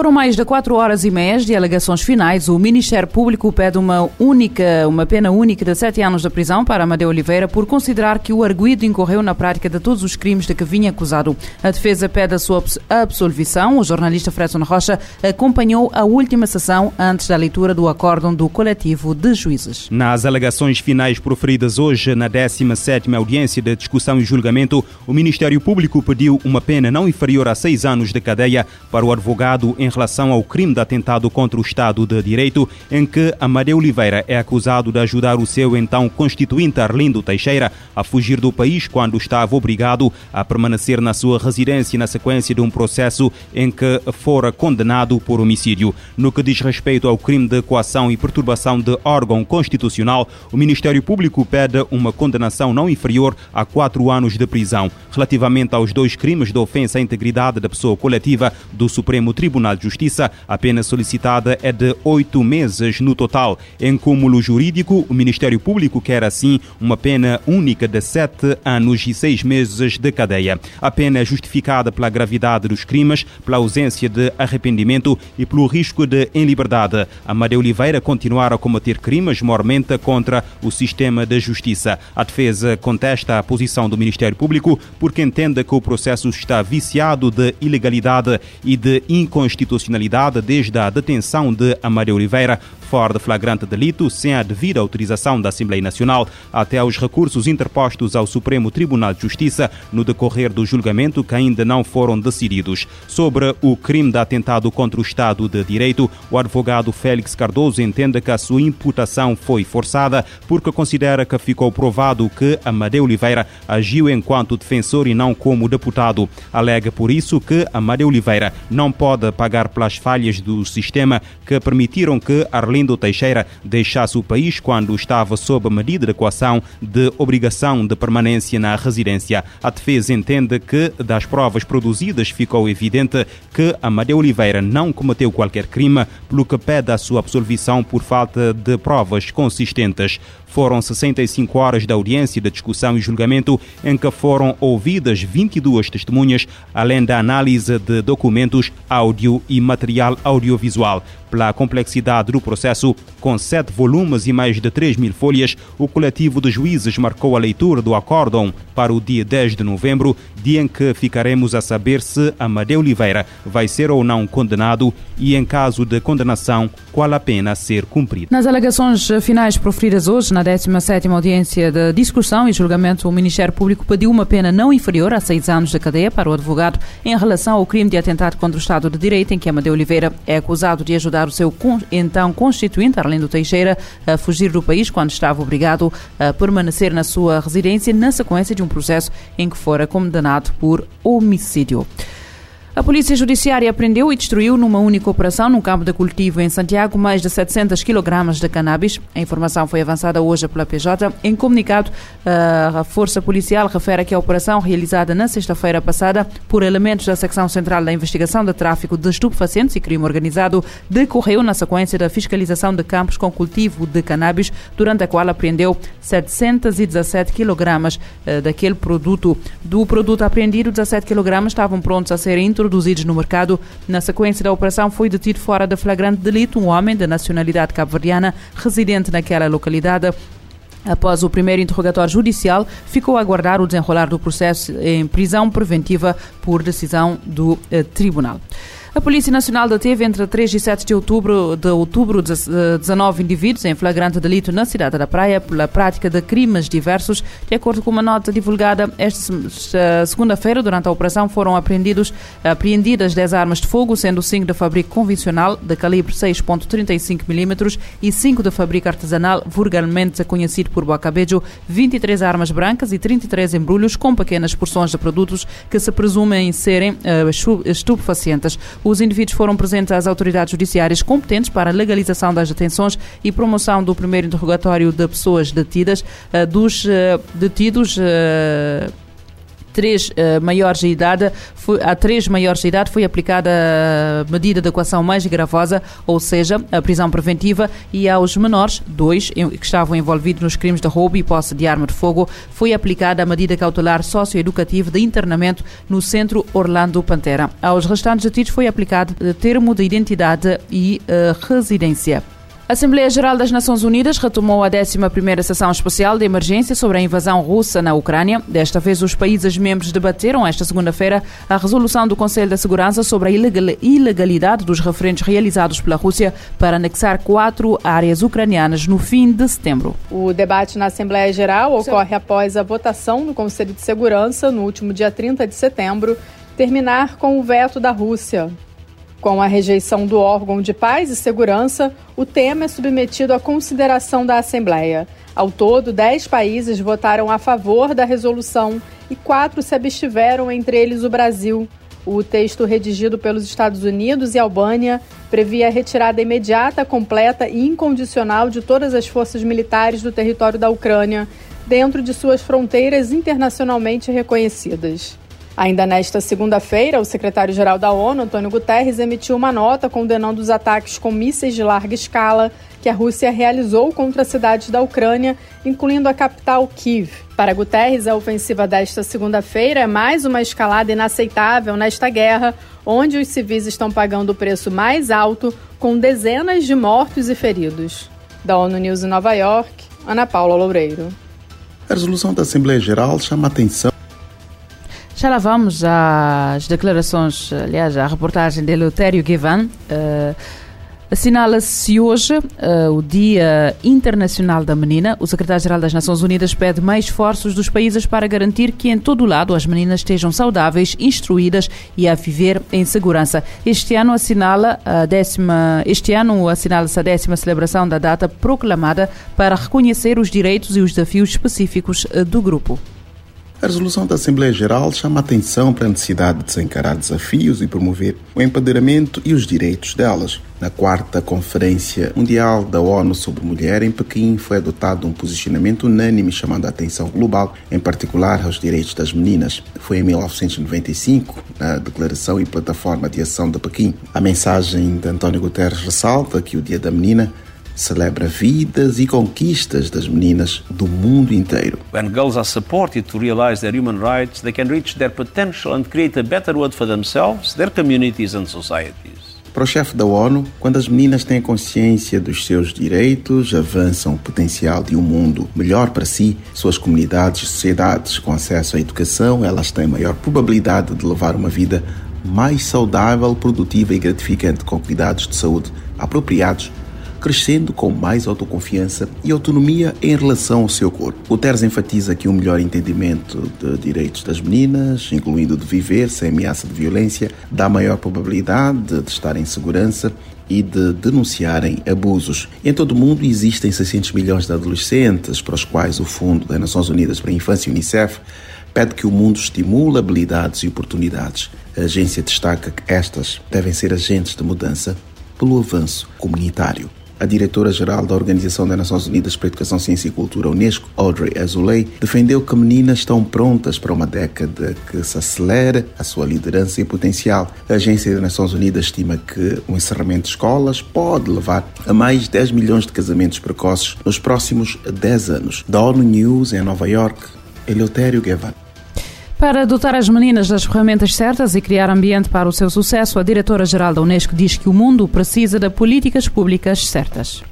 Foram mais de quatro horas e meia de alegações finais. O Ministério Público pede uma única, uma pena única de sete anos de prisão para Amadeu Oliveira por considerar que o arguído incorreu na prática de todos os crimes de que vinha acusado. A defesa pede a sua absolvição. O jornalista Fredson Rocha acompanhou a última sessão antes da leitura do acórdão do coletivo de juízes. Nas alegações finais proferidas hoje na 17ª audiência de discussão e julgamento, o Ministério Público pediu uma pena não inferior a seis anos de cadeia para o advogado em relação ao crime de atentado contra o Estado de Direito, em que Amadeu Oliveira é acusado de ajudar o seu então constituinte Arlindo Teixeira a fugir do país quando estava obrigado a permanecer na sua residência na sequência de um processo em que fora condenado por homicídio. No que diz respeito ao crime de coação e perturbação de órgão constitucional, o Ministério Público pede uma condenação não inferior a quatro anos de prisão. Relativamente aos dois crimes de ofensa à integridade da pessoa coletiva do Supremo Tribunal Justiça. A pena solicitada é de oito meses no total. Em cúmulo jurídico, o Ministério Público quer assim uma pena única de sete anos e seis meses de cadeia. A pena é justificada pela gravidade dos crimes, pela ausência de arrependimento e pelo risco de em liberdade. Amadeu Oliveira continuar a cometer crimes mormente contra o sistema de justiça. A defesa contesta a posição do Ministério Público porque entende que o processo está viciado de ilegalidade e de inconstitucionalidade desde a detenção de Amadeu Oliveira fora de flagrante delito sem a devida autorização da Assembleia Nacional até aos recursos interpostos ao Supremo Tribunal de Justiça no decorrer do julgamento que ainda não foram decididos. Sobre o crime de atentado contra o Estado de Direito, o advogado Félix Cardoso entende que a sua imputação foi forçada porque considera que ficou provado que Amadeu Oliveira agiu enquanto defensor e não como deputado. Alega por isso que Amadeu Oliveira não pode pagar pelas falhas do sistema que permitiram que Arlindo Arlindo Teixeira deixasse o país quando estava sob medida de coação de obrigação de permanência na residência. A defesa entende que, das provas produzidas, ficou evidente que Amadeu Oliveira não cometeu qualquer crime, pelo que pede a sua absolvição por falta de provas consistentes. Foram 65 horas de audiência de discussão e julgamento em que foram ouvidas 22 testemunhas, além da análise de documentos, áudio e material audiovisual. Pela complexidade do processo, com sete volumes e mais de 3 mil folhas, o coletivo de juízes marcou a leitura do acórdão para o dia 10 de novembro, dia em que ficaremos a saber se Amadeu Oliveira vai ser ou não condenado e, em caso de condenação, qual a pena a ser cumprida. Nas alegações finais proferidas hoje, na 17ª audiência de discussão e julgamento, o Ministério Público pediu uma pena não inferior a seis anos de cadeia para o advogado em relação ao crime de atentado contra o Estado de Direito, em que Amadeu Oliveira é acusado de ajudar o seu então constituinte, Arlindo Teixeira, a fugir do país quando estava obrigado a permanecer na sua residência na sequência de um processo em que fora condenado por homicídio. A Polícia Judiciária prendeu e destruiu numa única operação no campo de cultivo em Santiago mais de 700 kg de cannabis. A informação foi avançada hoje pela PJ. Em comunicado, a Força Policial refere que a operação realizada na sexta-feira passada por elementos da Secção Central da Investigação de Tráfico de Estupefacientes e Crime Organizado decorreu na sequência da fiscalização de campos com cultivo de cannabis, durante a qual apreendeu 717 kg eh, daquele produto. Do produto apreendido, 17 kg estavam prontos a serem introduzidos introduzidos no mercado. Na sequência da operação, foi detido fora de flagrante delito um homem de nacionalidade cabo-verdiana, residente naquela localidade. Após o primeiro interrogatório judicial, ficou a aguardar o desenrolar do processo em prisão preventiva por decisão do eh, tribunal. A Polícia Nacional deteve entre 3 e 7 de outubro de outubro 19 indivíduos em flagrante delito na cidade da Praia pela prática de crimes diversos. De acordo com uma nota divulgada esta segunda-feira, durante a operação foram apreendidos, apreendidas 10 armas de fogo, sendo 5 de fabrico convencional de calibre 6.35 mm e 5 de fabrico artesanal, vulgarmente conhecido por Boacabejo, 23 armas brancas e 33 embrulhos com pequenas porções de produtos que se presumem serem uh, estupefacientes. Os indivíduos foram presentes às autoridades judiciárias competentes para a legalização das detenções e promoção do primeiro interrogatório de pessoas detidas, eh, dos eh, detidos eh, três uh, maiores de idade, foi, a três maiores de idade foi aplicada a medida de equação mais gravosa, ou seja, a prisão preventiva, e aos menores, dois, que estavam envolvidos nos crimes de roubo e posse de arma de fogo, foi aplicada a medida cautelar socioeducativa de internamento no Centro Orlando Pantera. Aos restantes detidos foi aplicado termo de identidade e uh, residência. A Assembleia Geral das Nações Unidas retomou a 11ª sessão especial de emergência sobre a invasão russa na Ucrânia. Desta vez, os países membros debateram esta segunda-feira a resolução do Conselho da Segurança sobre a ilegalidade dos referendos realizados pela Rússia para anexar quatro áreas ucranianas no fim de setembro. O debate na Assembleia Geral ocorre após a votação no Conselho de Segurança, no último dia 30 de setembro, terminar com o veto da Rússia. Com a rejeição do órgão de paz e segurança, o tema é submetido à consideração da Assembleia. Ao todo, dez países votaram a favor da resolução e quatro se abstiveram, entre eles o Brasil. O texto redigido pelos Estados Unidos e Albânia previa a retirada imediata, completa e incondicional de todas as forças militares do território da Ucrânia, dentro de suas fronteiras internacionalmente reconhecidas. Ainda nesta segunda-feira, o secretário-geral da ONU, Antônio Guterres, emitiu uma nota condenando os ataques com mísseis de larga escala que a Rússia realizou contra cidades da Ucrânia, incluindo a capital Kiev. Para Guterres, a ofensiva desta segunda-feira é mais uma escalada inaceitável nesta guerra, onde os civis estão pagando o preço mais alto, com dezenas de mortos e feridos. Da ONU News em Nova York, Ana Paula Loureiro. A resolução da Assembleia Geral chama a atenção já lá vamos às declarações, aliás, à reportagem de Eleutério Guevan. Uh, Assinala-se hoje uh, o Dia Internacional da Menina. O secretário-geral das Nações Unidas pede mais esforços dos países para garantir que em todo o lado as meninas estejam saudáveis, instruídas e a viver em segurança. Este ano assinala a décima, este ano assinala-se a décima celebração da data proclamada para reconhecer os direitos e os desafios específicos uh, do grupo. A resolução da Assembleia Geral chama a atenção para a necessidade de se encarar desafios e promover o empoderamento e os direitos delas. Na quarta Conferência Mundial da ONU sobre Mulher em Pequim foi adotado um posicionamento unânime chamando a atenção global, em particular aos direitos das meninas. Foi em 1995, na Declaração e Plataforma de Ação de Pequim. A mensagem de António Guterres ressalta que o Dia da Menina celebra vidas e conquistas das meninas do mundo inteiro. When girls are supported to realize their human rights, they can reach their potential and create a better world for themselves, their communities and societies. Para o chefe da ONU, quando as meninas têm consciência dos seus direitos, avançam o potencial de um mundo melhor para si, suas comunidades e sociedades com acesso à educação, elas têm maior probabilidade de levar uma vida mais saudável, produtiva e gratificante com cuidados de saúde apropriados crescendo com mais autoconfiança e autonomia em relação ao seu corpo. Guterres enfatiza que um melhor entendimento de direitos das meninas, incluindo de viver sem ameaça de violência, dá maior probabilidade de estar em segurança e de denunciarem abusos. Em todo o mundo existem 600 milhões de adolescentes para os quais o Fundo das Nações Unidas para a Infância, UNICEF, pede que o mundo estimule habilidades e oportunidades. A agência destaca que estas devem ser agentes de mudança pelo avanço comunitário. A diretora-geral da Organização das Nações Unidas para Educação, Ciência e Cultura, Unesco, Audrey Azoulay, defendeu que meninas estão prontas para uma década que se acelere a sua liderança e potencial. A Agência das Nações Unidas estima que o encerramento de escolas pode levar a mais 10 milhões de casamentos precoces nos próximos 10 anos. Da ONU News, em Nova York, Eleutério Guevara. Para dotar as meninas das ferramentas certas e criar ambiente para o seu sucesso, a diretora-geral da Unesco diz que o mundo precisa de políticas públicas certas.